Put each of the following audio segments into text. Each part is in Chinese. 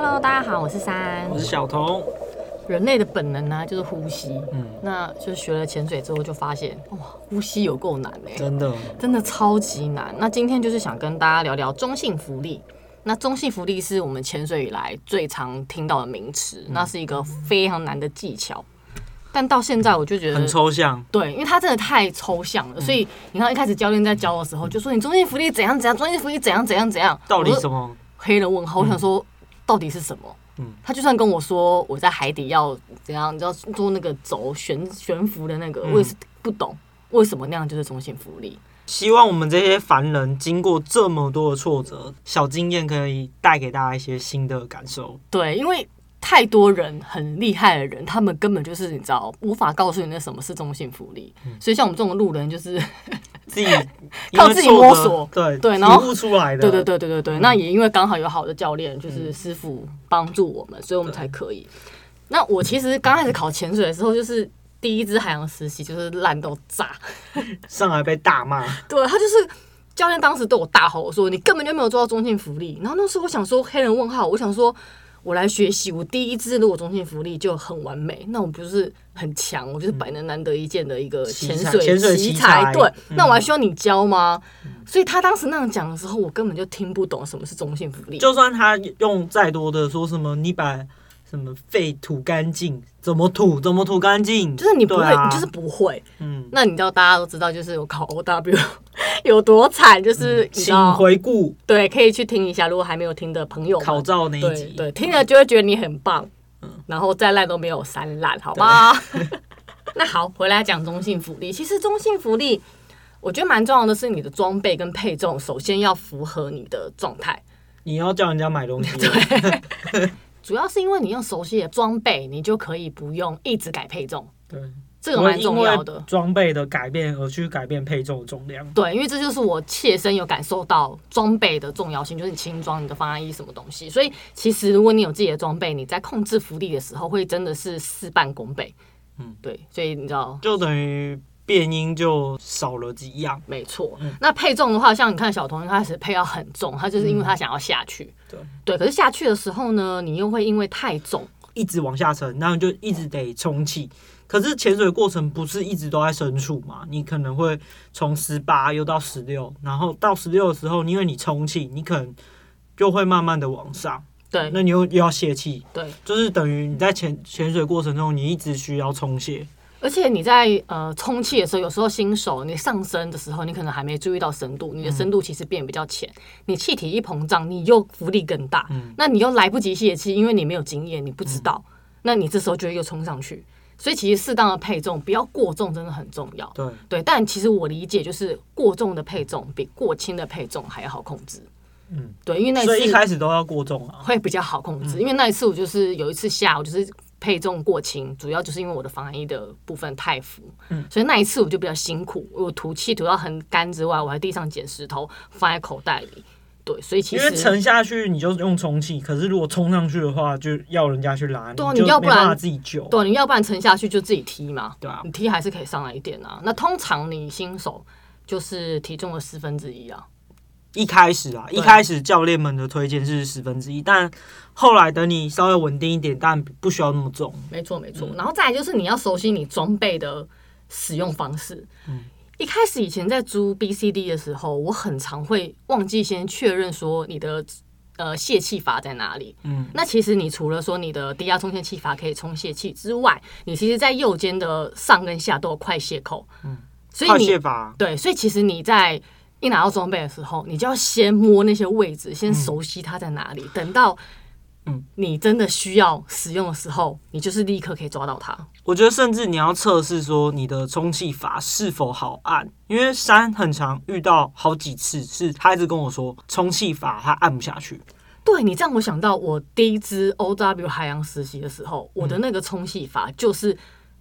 Hello，大家好，我是三，我是小童。人类的本能呢，就是呼吸。嗯，那就学了潜水之后，就发现哇，呼吸有够难哎，真的，真的超级难。那今天就是想跟大家聊聊中性浮力。那中性浮力是我们潜水以来最常听到的名词，那是一个非常难的技巧。但到现在我就觉得很抽象，对，因为它真的太抽象了。所以你看一开始教练在教的时候，就说你中性浮力怎样怎样，中性浮力怎样怎样怎样，到底什么？黑人问号，我想说到底是什么？嗯，他就算跟我说我在海底要怎样，你知道做那个轴悬悬浮的那个，我也是不懂为什么那样就是中性浮力。希望我们这些凡人经过这么多的挫折，小经验可以带给大家一些新的感受。对，因为太多人很厉害的人，他们根本就是你知道无法告诉你那什么是中性浮力，所以像我们这种路人就是。自己 靠自己摸索，对对，然后悟出来的，对对对对对对。那也因为刚好有好的教练，就是师傅帮助我们，所以我们才可以。那我其实刚开始考潜水的时候，就是第一支海洋实习，就是烂到炸，上来被大骂。对，他就是教练当时对我大吼说：“你根本就没有做到中性福利。”然后那时候我想说黑人问号，我想说。我来学习，我第一支如果中性福利就很完美，那我不是很强？我就是百能难得一见的一个潜水潜水奇才。对，那我还需要你教吗？所以他当时那样讲的时候，我根本就听不懂什么是中性福利。就算他用再多的说什么，你把。什么肺吐干净？怎么吐？怎么吐干净？就是你不会，啊、你就是不会。嗯，那你知道大家都知道，就是我考 OW 有多惨，就是请回顾。对，可以去听一下。如果还没有听的朋友，考照那一集，对，对，听了就会觉得你很棒。嗯，然后再烂都没有三烂，好吧？那好，回来讲中性福利。其实中性福利，我觉得蛮重要的是你的装备跟配重，首先要符合你的状态。你要叫人家买东西。对。主要是因为你用熟悉的装备，你就可以不用一直改配重。对，这个蛮重要的。装备的改变而去改变配重的重量。对，因为这就是我切身有感受到装备的重要性，就是你轻装、你的防寒衣什么东西。所以其实如果你有自己的装备，你在控制浮力的时候，会真的是事半功倍。嗯，对，所以你知道，就等于。变音就少了几样，没错。那配重的话，像你看小童一开始配要很重，他就是因为他想要下去。对对，可是下去的时候呢，你又会因为太重，一直往下沉，然后就一直得充气。可是潜水过程不是一直都在深处嘛？你可能会从十八又到十六，然后到十六的时候，因为你充气，你可能就会慢慢的往上。对，那你又又要泄气。对，就是等于你在潜潜水过程中，你一直需要充气。而且你在呃充气的时候，有时候新手你上升的时候，你可能还没注意到深度，你的深度其实变比较浅。你气体一膨胀，你又浮力更大，那你又来不及泄气，因为你没有经验，你不知道，那你这时候就会又冲上去。所以其实适当的配重，不要过重，真的很重要。对对，但其实我理解就是过重的配重比过轻的配重还要好控制。嗯，对，因为那一次一开始都要过重啊，会比较好控制。因为那一次我就是有一次下午就是。配重过轻，主要就是因为我的防寒衣的部分太浮，嗯，所以那一次我就比较辛苦。我吐气吐到很干之外，我还地上捡石头放在口袋里。对，所以其实因为沉下去你就用充气，可是如果冲上去的话，就要人家去拉你，对，你要不然自己救，对，你要不然沉下去就自己踢嘛，对啊，你踢还是可以上来一点啊。那通常你新手就是体重的四分之一啊。一开始啊，一开始教练们的推荐是十分之一，但后来等你稍微稳定一点，但不需要那么重。没错没错，然后再来就是你要熟悉你装备的使用方式。嗯，一开始以前在租 BCD 的时候，我很常会忘记先确认说你的呃泄气阀在哪里。嗯，那其实你除了说你的低压充气气阀可以充泄气之外，你其实在右肩的上跟下都有快泄口。嗯，所以你快泄阀对，所以其实你在一拿到装备的时候，你就要先摸那些位置，先熟悉它在哪里。嗯、等到，嗯，你真的需要使用的时候，你就是立刻可以抓到它。我觉得，甚至你要测试说你的充气阀是否好按，因为山很常遇到好几次，是他一直跟我说充气阀他按不下去。对，你这样，我想到我第一支 OW 海洋实习的时候，我的那个充气阀就是。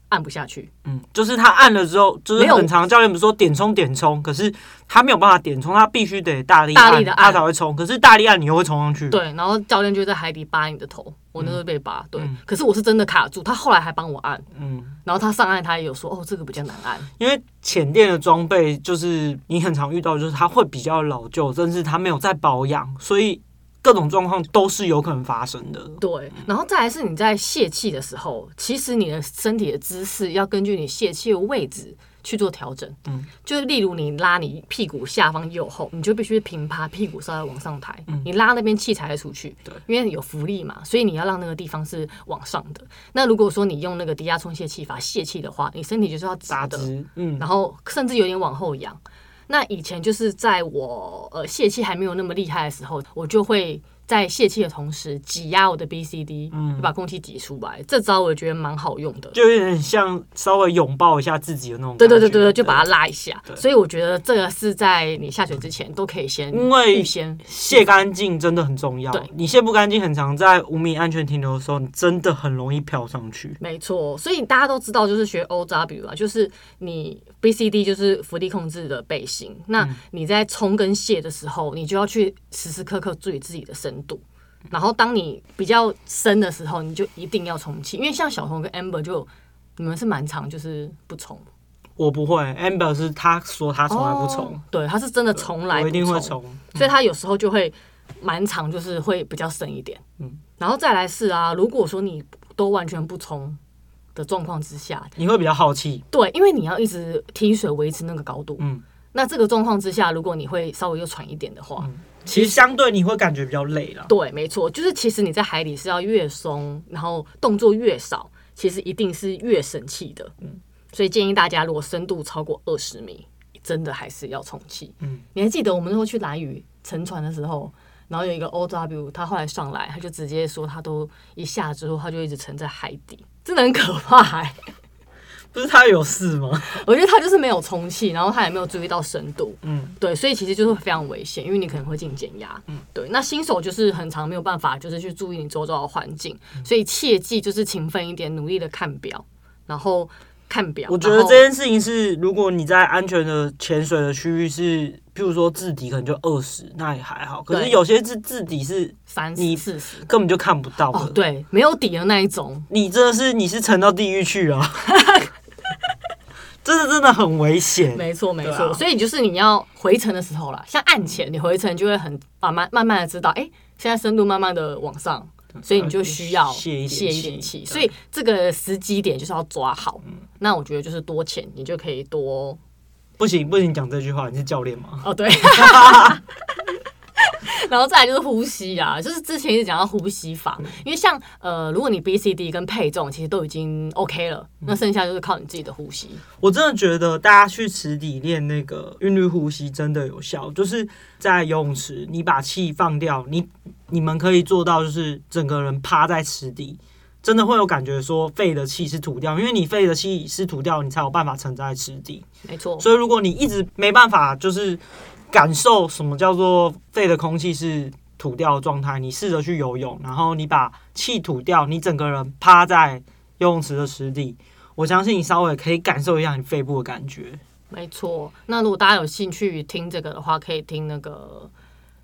按不下去，嗯，就是他按了之后，就是很常教练不是说点冲点冲，可是他没有办法点冲，他必须得大力大力的按，他才会冲。可是大力按你又会冲上去，对，然后教练就在海底扒你的头，我那时候被扒，对。可是我是真的卡住，他后来还帮我按，嗯，然后他上岸他也有说，哦，这个比较难按，因为潜店的装备就是你很常遇到，就是它会比较老旧，甚至它没有在保养，所以。各种状况都是有可能发生的。对，然后再来是你在泄气的时候，其实你的身体的姿势要根据你泄气的位置。去做调整，嗯，就例如你拉你屁股下方右后，你就必须平趴，屁股稍微往上抬，嗯，你拉那边气才会出去，对，因为有浮力嘛，所以你要让那个地方是往上的。那如果说你用那个低压充泄气法泄气的话，你身体就是要直的，嗯，然后甚至有点往后仰。那以前就是在我呃泄气还没有那么厉害的时候，我就会。在泄气的同时，挤压我的 B C D，嗯，把空气挤出来。这招我觉得蛮好用的，就有点像稍微拥抱一下自己的那种。对对对对对，就把它拉一下。所以我觉得这个是在你下水之前都可以先，因为先泄干净真的很重要。对，你泄不干净，很常在五米安全停留的时候，你真的很容易飘上去。没错，所以大家都知道，就是学 OW 啊，就是你 B C D 就是浮力控制的背心。那你在冲跟泄的时候，你就要去时时刻刻注意自己的身度，然后当你比较深的时候，你就一定要充气，因为像小红跟 Amber 就你们是蛮长就是不充。我不会，Amber 是他说他从来不充。哦，对，他是真的从来不。我一定会充，所以他有时候就会蛮长，就是会比较深一点。嗯，然后再来是啊，如果说你都完全不充的状况之下，你会比较耗气。对，因为你要一直踢水维持那个高度。嗯，那这个状况之下，如果你会稍微又喘一点的话。嗯其实相对你会感觉比较累了。对，没错，就是其实你在海里是要越松，然后动作越少，其实一定是越省气的。嗯，所以建议大家，如果深度超过二十米，真的还是要充气。嗯，你还记得我们那时候去蓝屿乘船的时候，然后有一个 OW，他后来上来，他就直接说他都一下之后，他就一直沉在海底，真的很可怕欸。不是他有事吗？我觉得他就是没有充气，然后他也没有注意到深度。嗯，对，所以其实就是非常危险，因为你可能会进减压。嗯，对。那新手就是很常没有办法，就是去注意你周遭的环境，所以切记就是勤奋一点，努力的看表，然后看表。我觉得这件事情是，如果你在安全的潜水的区域是，譬如说自底可能就二十，那也还好。可是有些自自底是三十、四十，根本就看不到。哦，对，没有底的那一种，你真的是你是沉到地狱去啊！真的真的很危险，没错没错，啊、所以就是你要回程的时候啦，像岸潜，你回程就会很慢慢慢慢的知道，哎、欸，现在深度慢慢的往上，所以你就需要泄一点气，所以这个时机点就是要抓好。嗯、那我觉得就是多潜，你就可以多。不行不行，讲这句话，你是教练吗？哦对。然后再来就是呼吸啊，就是之前一直讲到呼吸法，因为像呃，如果你 B C D 跟配重其实都已经 OK 了，那剩下就是靠你自己的呼吸。我真的觉得大家去池底练那个韵律呼吸真的有效，就是在游泳池，你把气放掉，你你们可以做到就是整个人趴在池底，真的会有感觉说肺的气是吐掉，因为你肺的气是吐掉，你才有办法沉在池底。没错，所以如果你一直没办法就是。感受什么叫做肺的空气是吐掉的状态？你试着去游泳，然后你把气吐掉，你整个人趴在游泳池的池底，我相信你稍微可以感受一下你肺部的感觉。没错，那如果大家有兴趣听这个的话，可以听那个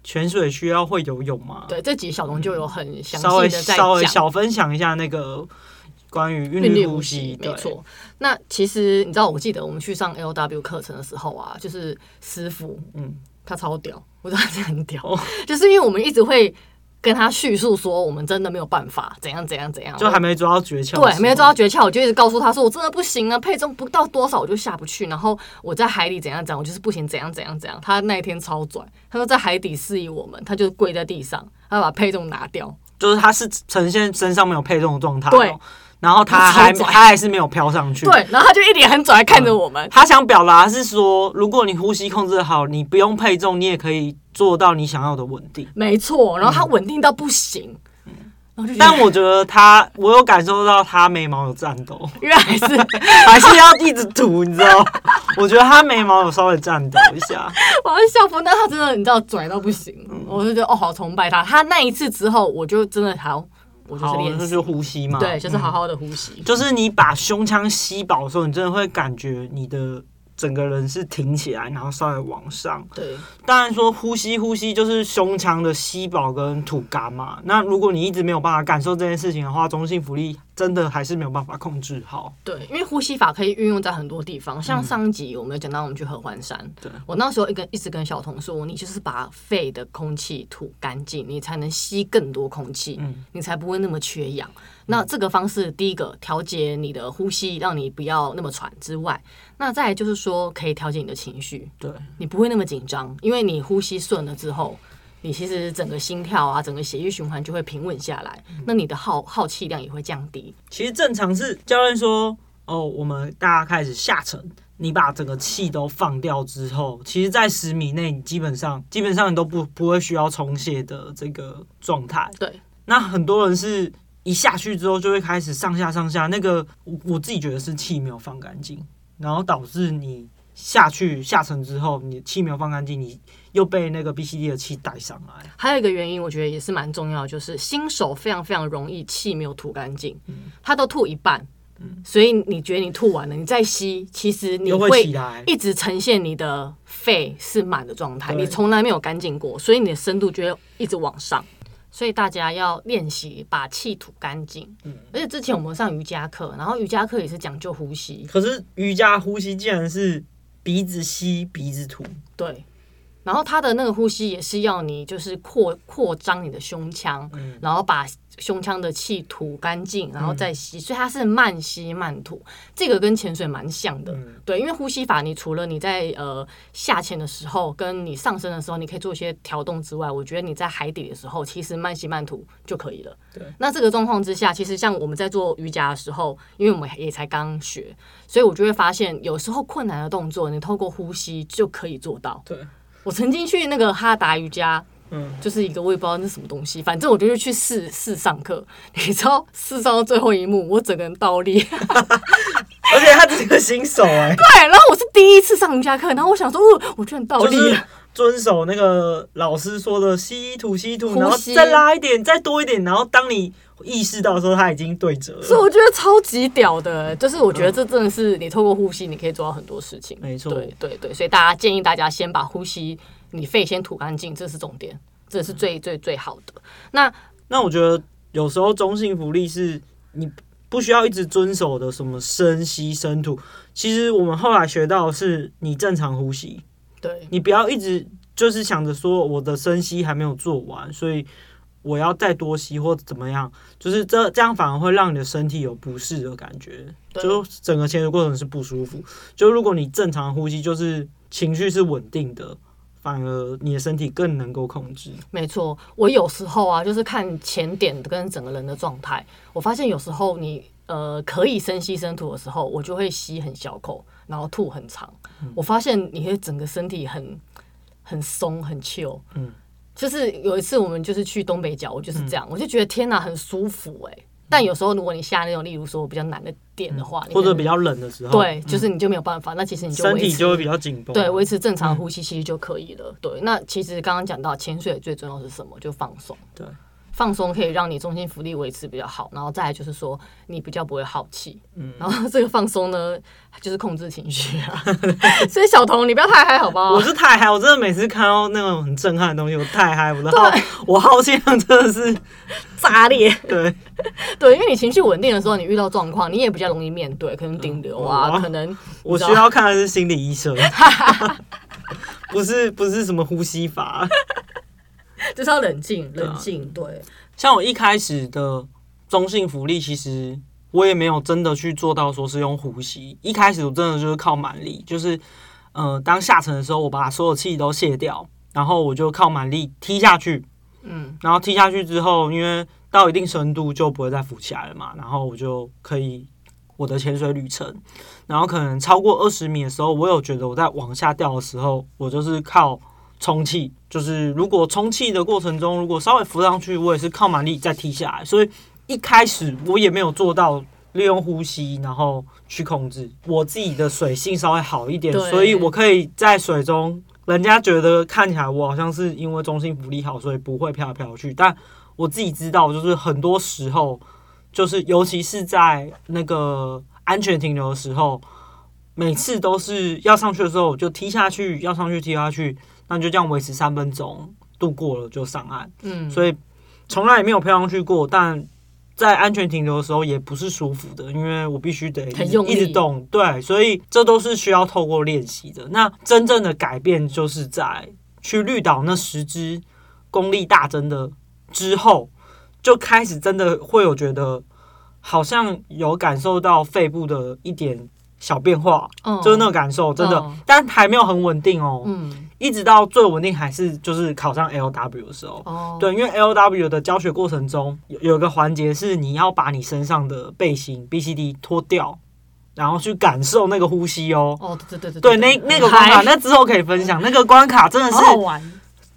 潜水需要会游泳吗？对，这集小龙就有很详细的稍微稍微小分享一下那个。关于韵律呼吸，没错。那其实你知道，我记得我们去上 LW 课程的时候啊，就是师傅，嗯，他超屌，我觉得他很屌，哦、就是因为我们一直会跟他叙述说，我们真的没有办法，怎样怎样怎样，就还没抓到诀窍，对，没有抓到诀窍，我就一直告诉他说，我真的不行啊，配重不到多少我就下不去，然后我在海里怎样怎样，我就是不行，怎样怎样怎样。他那一天超拽，他说在海底示意我们，他就跪在地上，他把配重拿掉，就是他是呈现身上没有配重的状态，对。然后他还他还是没有飘上去，对，然后他就一脸很拽看着我们。他想表达是说，如果你呼吸控制好，你不用配重，你也可以做到你想要的稳定。没错，然后他稳定到不行。但我觉得他，我有感受到他眉毛有颤抖，因为还是 还是要一直涂，你知道？我觉得他眉毛有稍微颤抖一下。我要笑疯，但他真的你知道拽到不行，我就觉得哦，好崇拜他。他那一次之后，我就真的好。我就是练，就是呼吸嘛。对，就是好好的呼吸。嗯、就是你把胸腔吸饱的时候，你真的会感觉你的整个人是挺起来，然后稍微往上。对，当然说呼吸呼吸就是胸腔的吸饱跟吐干嘛。那如果你一直没有办法感受这件事情的话，中性浮力真的还是没有办法控制好。对，因为呼吸法可以运用在很多地方，像上一集我们有讲到我们去合欢山，嗯、对。我那时候一个一直跟小童说，你就是把肺的空气吐干净，你才能吸更多空气，嗯，你才不会那么缺氧。那这个方式，第一个调节你的呼吸，让你不要那么喘之外，那再来就是说可以调节你的情绪，对，你不会那么紧张，因为你呼吸顺了之后，你其实整个心跳啊，整个血液循环就会平稳下来，那你的耗耗气量也会降低。其实正常是教练说，哦，我们大家开始下沉，你把整个气都放掉之后，其实在十米内，你基本上基本上你都不不会需要充血的这个状态。对，那很多人是。一下去之后就会开始上下上下，那个我我自己觉得是气没有放干净，然后导致你下去下沉之后，你气没有放干净，你又被那个 BCD 的气带上来。还有一个原因，我觉得也是蛮重要，就是新手非常非常容易气没有吐干净，他都吐一半，所以你觉得你吐完了，你再吸，其实你会一直呈现你的肺是满的状态，你从来没有干净过，所以你的深度就会一直往上。所以大家要练习把气吐干净。嗯，而且之前我们上瑜伽课，然后瑜伽课也是讲究呼吸。可是瑜伽呼吸竟然是鼻子吸，鼻子吐。对。然后他的那个呼吸也是要你就是扩扩张你的胸腔，嗯、然后把胸腔的气吐干净，然后再吸，嗯、所以它是慢吸慢吐，这个跟潜水蛮像的。嗯、对，因为呼吸法，你除了你在呃下潜的时候，跟你上升的时候，你可以做一些调动之外，我觉得你在海底的时候，其实慢吸慢吐就可以了。对，那这个状况之下，其实像我们在做瑜伽的时候，因为我们也才刚学，所以我就会发现，有时候困难的动作，你透过呼吸就可以做到。对。我曾经去那个哈达瑜伽，嗯，就是一个我也不知道那是什么东西，反正我就是去试试上课。你知道试上到最后一幕，我整个人倒立，而且他只是个新手哎、欸。对，然后我是第一次上瑜伽课，然后我想说，哦，我居然倒立了。遵守那个老师说的吸吐吸吐，然后再拉一点，再多一点，然后当你意识到的时候，他已经对折了。所以我觉得超级屌的，就是我觉得这真的是你透过呼吸，你可以做到很多事情。没错，对对对，所以大家建议大家先把呼吸，你肺先吐干净，这是重点，这是最最最好的。那那我觉得有时候中性福利是你不需要一直遵守的，什么深吸深吐，其实我们后来学到的是你正常呼吸。对，你不要一直就是想着说我的深吸还没有做完，所以我要再多吸或怎么样，就是这这样反而会让你的身体有不适的感觉，就整个潜水过程是不舒服。就如果你正常呼吸，就是情绪是稳定的，反而你的身体更能够控制。没错，我有时候啊，就是看前点跟整个人的状态，我发现有时候你呃可以深吸深吐的时候，我就会吸很小口。然后吐很长，嗯、我发现你会整个身体很很松很 chill，嗯，就是有一次我们就是去东北角，我就是这样，嗯、我就觉得天哪，很舒服哎、欸。但有时候如果你下那种，例如说比较难的点的话，或者比较冷的时候，对，就是你就没有办法。嗯、那其实你就身体就会比较紧绷，对，维持正常呼吸其实就可以了。嗯、对，那其实刚刚讲到潜水最重要是什么？就放松，对。放松可以让你中心浮力维持比较好，然后再来就是说你比较不会耗气，嗯，然后这个放松呢就是控制情绪啊，所以小童你不要太嗨好不好？我是太嗨，我真的每次看到那种很震撼的东西，我太嗨，我的耗我耗气量真的是炸裂，对。对，因为你情绪稳定的时候，你遇到状况你也比较容易面对，可能顶流啊，嗯、可能我需要看的是心理医生，不是不是什么呼吸法。就是要冷静，冷静。对，像我一开始的中性浮力，其实我也没有真的去做到说是用呼吸。一开始我真的就是靠蛮力，就是呃，当下沉的时候，我把所有气都卸掉，然后我就靠蛮力踢下去。嗯，然后踢下去之后，因为到一定深度就不会再浮起来了嘛，然后我就可以我的潜水旅程，然后可能超过二十米的时候，我有觉得我在往下掉的时候，我就是靠。充气就是，如果充气的过程中，如果稍微浮上去，我也是靠蛮力再踢下来。所以一开始我也没有做到利用呼吸，然后去控制我自己的水性稍微好一点，所以我可以在水中，人家觉得看起来我好像是因为中心浮力好，所以不会飘来飘去。但我自己知道，就是很多时候，就是尤其是在那个安全停留的时候，每次都是要上去的时候就踢下去，要上去踢下去。那就这样维持三分钟，度过了就上岸。嗯，所以从来也没有飘上去过，但在安全停留的时候也不是舒服的，因为我必须得一直，一直动，对，所以这都是需要透过练习的。那真正的改变就是在去绿岛那十支功力大增的之后，就开始真的会有觉得好像有感受到肺部的一点小变化，嗯，就是那个感受真的，嗯，但还没有很稳定哦，嗯。一直到最稳定还是就是考上 LW 的时候，oh. 对，因为 LW 的教学过程中有有个环节是你要把你身上的背心 BCD 脱掉，然后去感受那个呼吸哦。哦，对对对对，对，那那个关卡，那之后可以分享。那个关卡真的是，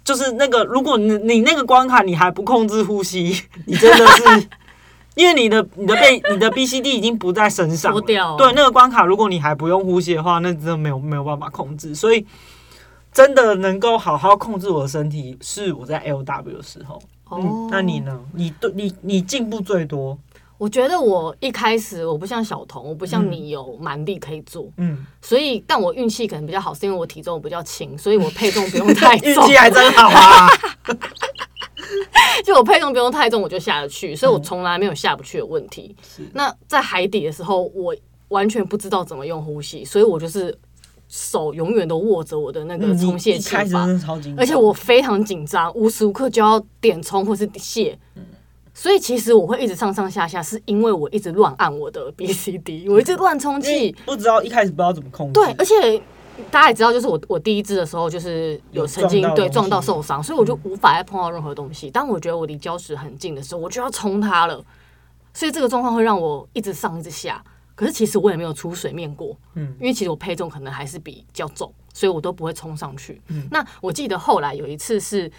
就是那个如果你你那个关卡你还不控制呼吸，你真的是，因为你的你的背你的 BCD 已经不在身上了。对，那个关卡如果你还不用呼吸的话，那真的没有没有办法控制，所以。真的能够好好控制我的身体，是我在 LW 的时候。哦、嗯，那你呢？你对你你进步最多？我觉得我一开始我不像小童，我不像你有蛮力可以做。嗯，所以但我运气可能比较好，是因为我体重比较轻，所以我配重不用太重。运气还真好啊！就我配重不用太重，我就下得去，所以我从来没有下不去的问题。那在海底的时候，我完全不知道怎么用呼吸，所以我就是。手永远都握着我的那个充泄器吧，而且我非常紧张，无时无刻就要点充或是卸，所以其实我会一直上上下下，是因为我一直乱按我的 BCD，我一直乱充气，不知道一开始不知道怎么控制。对，而且大家也知道，就是我我第一支的时候就是有曾经对撞到受伤，所以我就无法再碰到任何东西。当我觉得我离礁石很近的时候，我就要冲它了，所以这个状况会让我一直上一直下。可是其实我也没有出水面过，嗯，因为其实我配重可能还是比较重，所以我都不会冲上去。嗯，那我记得后来有一次是，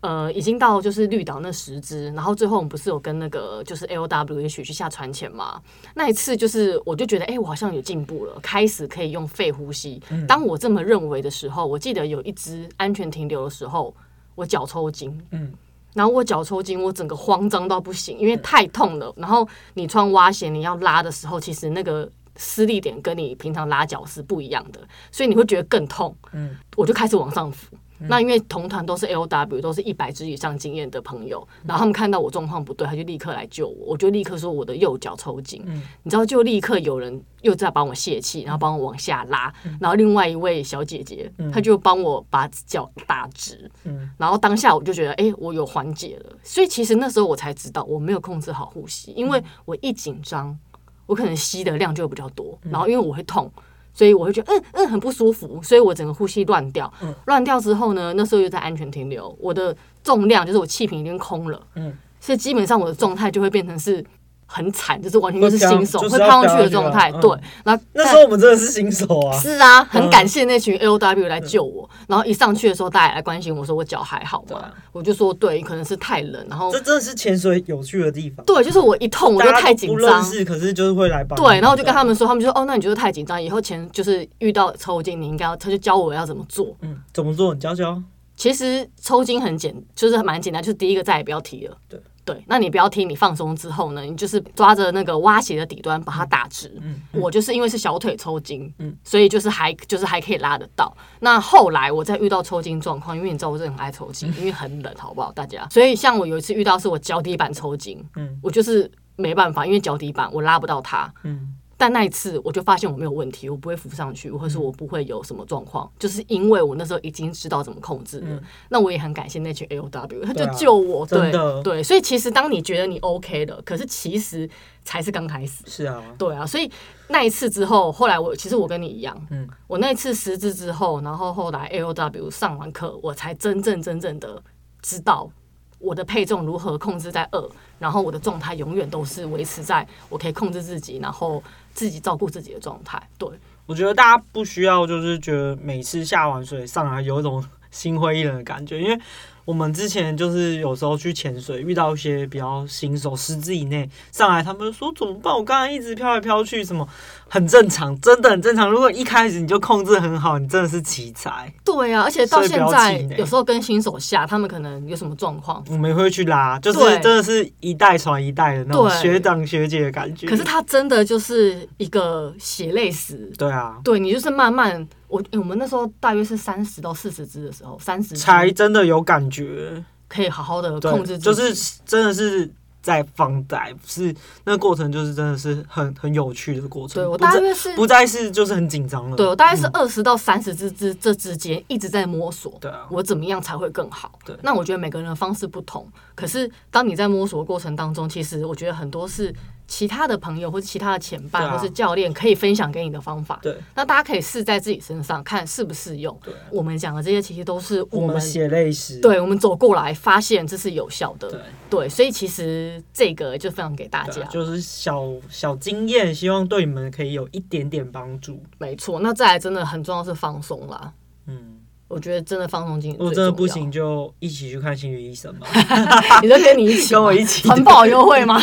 呃，已经到就是绿岛那十只，然后最后我们不是有跟那个就是 LW 一起去下船前嘛？那一次就是我就觉得，哎、欸，我好像有进步了，开始可以用肺呼吸。当我这么认为的时候，我记得有一只安全停留的时候，我脚抽筋，嗯。然后我脚抽筋，我整个慌张到不行，因为太痛了。然后你穿蛙鞋，你要拉的时候，其实那个施力点跟你平常拉脚是不一样的，所以你会觉得更痛。嗯，我就开始往上浮。那因为同团都是 LW，都是一百支以上经验的朋友，然后他们看到我状况不对，他就立刻来救我。我就立刻说我的右脚抽筋，你知道，就立刻有人又在帮我泄气，然后帮我往下拉，然后另外一位小姐姐，她就帮我把脚打直，然后当下我就觉得，哎，我有缓解了。所以其实那时候我才知道我没有控制好呼吸，因为我一紧张，我可能吸的量就比较多，然后因为我会痛。所以我会觉得嗯嗯很不舒服，所以我整个呼吸乱掉，乱掉之后呢，那时候又在安全停留，我的重量就是我气瓶已经空了，嗯，所以基本上我的状态就会变成是。很惨，就是完全就是新手会飘上去的状态。对，然后那时候我们真的是新手啊。是啊，很感谢那群 LW 来救我。然后一上去的时候，大家来关心我说我脚还好吗？我就说对，可能是太冷。然后这真的是潜水有趣的地方。对，就是我一痛我就太紧张。是，可是就是会来帮。对，然后我就跟他们说，他们就说哦，那你就是太紧张，以后前就是遇到抽筋，你应该要他就教我要怎么做。嗯，怎么做？你教教。其实抽筋很简，就是蛮简单，就是第一个再也不要提了。对。对，那你不要听，你放松之后呢，你就是抓着那个挖鞋的底端把它打直。嗯，嗯，我就是因为是小腿抽筋，嗯，所以就是还就是还可以拉得到。那后来我再遇到抽筋状况，因为你知道我是很爱抽筋，因为很冷，好不好，大家？所以像我有一次遇到是我脚底板抽筋，嗯，我就是没办法，因为脚底板我拉不到它，嗯。但那一次我就发现我没有问题，我不会浮上去，或者说我不会有什么状况，就是因为我那时候已经知道怎么控制了。那我也很感谢那群 LW，他就救我，对对。所以其实当你觉得你 OK 的，可是其实才是刚开始。是啊，对啊。所以那一次之后，后来我其实我跟你一样，嗯，我那一次失智之后，然后后来 LW 上完课，我才真正真正的知道我的配重如何控制在二，然后我的状态永远都是维持在我可以控制自己，然后。自己照顾自己的状态，对。我觉得大家不需要，就是觉得每次下完水上来有一种 心灰意冷的感觉，因为。我们之前就是有时候去潜水，遇到一些比较新手十支以内上来，他们说怎么办？我刚才一直飘来飘去，什么很正常，真的很正常。如果一开始你就控制很好，你真的是奇才。对啊，而且到现在有时候跟新手下，他们可能有什么状况，我们会去拉，就是真的是一代传一代的那种学长学姐的感觉。可是他真的就是一个血泪史。对啊，对你就是慢慢。我我们那时候大约是三十到四十只的时候，三十才真的有感觉，可以好好的控制，就是真的是在放贷，是那个过程就是真的是很很有趣的过程。对我大约是不再是就是很紧张了。对我大概是二十到三十之之这之间一直在摸索。对啊，我怎么样才会更好？对，那我觉得每个人的方式不同，可是当你在摸索的过程当中，其实我觉得很多是。其他的朋友或者其他的前辈或是教练可以分享给你的方法，对，那大家可以试在自己身上看适不适用。对，我们讲的这些其实都是我们血泪史，对，我们走过来发现这是有效的。对，对，所以其实这个就分享给大家，就是小小经验，希望对你们可以有一点点帮助。没错，那再来真的很重要是放松啦。嗯，我觉得真的放松精，如果真的不行，就一起去看心理医生吧。你就跟你一起，跟我一起，很不好优惠吗？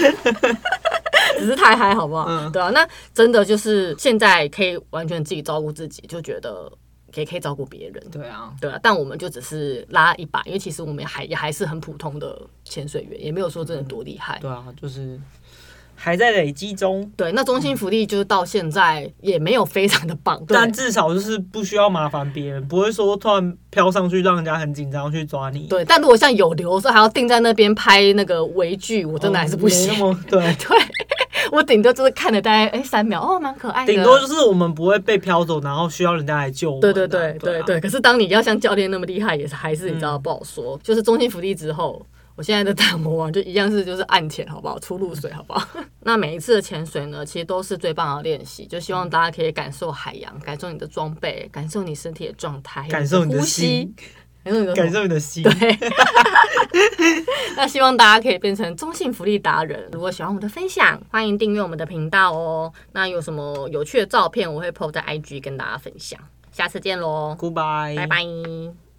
只是太嗨，好不好？嗯、对啊，那真的就是现在可以完全自己照顾自己，就觉得也可以照顾别人。对啊，对啊，但我们就只是拉一把，因为其实我们还也还是很普通的潜水员，也没有说真的多厉害。对啊，就是还在累积中。对，那中心福利就是到现在也没有非常的棒，嗯、但至少就是不需要麻烦别人，不会说突然飘上去让人家很紧张去抓你。对，但如果像有流的时候还要定在那边拍那个微距，我真的还是不行。哦、对对。我顶多就是看了大概哎三秒哦，蛮可爱的。顶多就是我们不会被飘走，然后需要人家来救我们。对对对对对，对。可是当你要像教练那么厉害，也是还是你知道不好说。就是中心福利之后，我现在的大魔王就一样是就是岸潜，好不好？出露水，好不好？那每一次的潜水呢，其实都是最棒的练习。就希望大家可以感受海洋，感受你的装备，感受你身体的状态，感受你的呼吸。感受你的心。对，那希望大家可以变成中性福利达人。如果喜欢我们的分享，欢迎订阅我们的频道哦。那有什么有趣的照片，我会 po 在 IG 跟大家分享。下次见喽，Goodbye，拜拜。